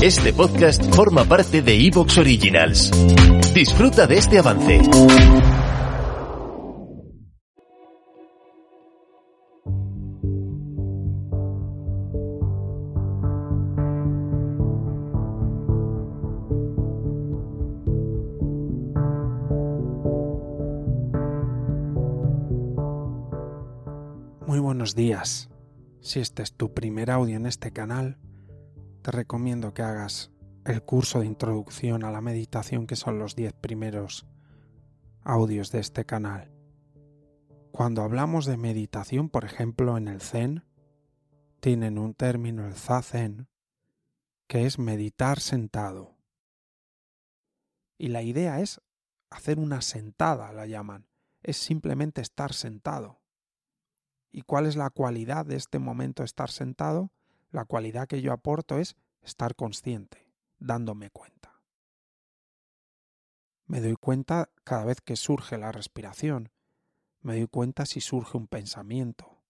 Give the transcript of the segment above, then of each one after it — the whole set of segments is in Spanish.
Este podcast forma parte de Evox Originals. Disfruta de este avance. Muy buenos días. Si este es tu primer audio en este canal, te recomiendo que hagas el curso de introducción a la meditación que son los 10 primeros audios de este canal. Cuando hablamos de meditación, por ejemplo, en el Zen, tienen un término, el Zazen, que es meditar sentado. Y la idea es hacer una sentada, la llaman. Es simplemente estar sentado. ¿Y cuál es la cualidad de este momento estar sentado? La cualidad que yo aporto es estar consciente, dándome cuenta. Me doy cuenta cada vez que surge la respiración. Me doy cuenta si surge un pensamiento.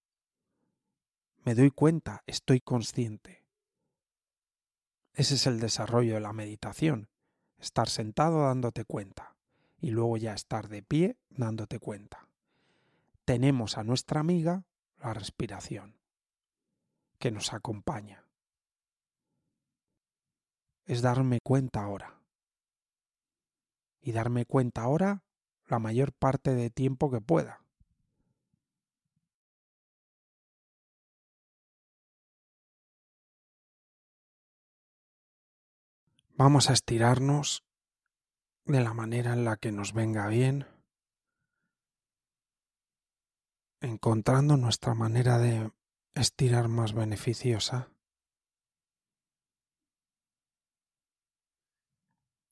Me doy cuenta, estoy consciente. Ese es el desarrollo de la meditación, estar sentado dándote cuenta y luego ya estar de pie dándote cuenta. Tenemos a nuestra amiga la respiración, que nos acompaña. Es darme cuenta ahora. Y darme cuenta ahora la mayor parte de tiempo que pueda. Vamos a estirarnos de la manera en la que nos venga bien encontrando nuestra manera de estirar más beneficiosa.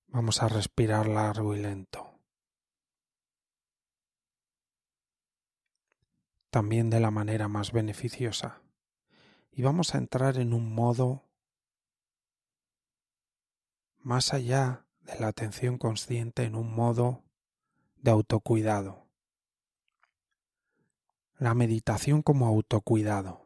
Vamos a respirar largo y lento. También de la manera más beneficiosa. Y vamos a entrar en un modo más allá de la atención consciente, en un modo de autocuidado la meditación como autocuidado.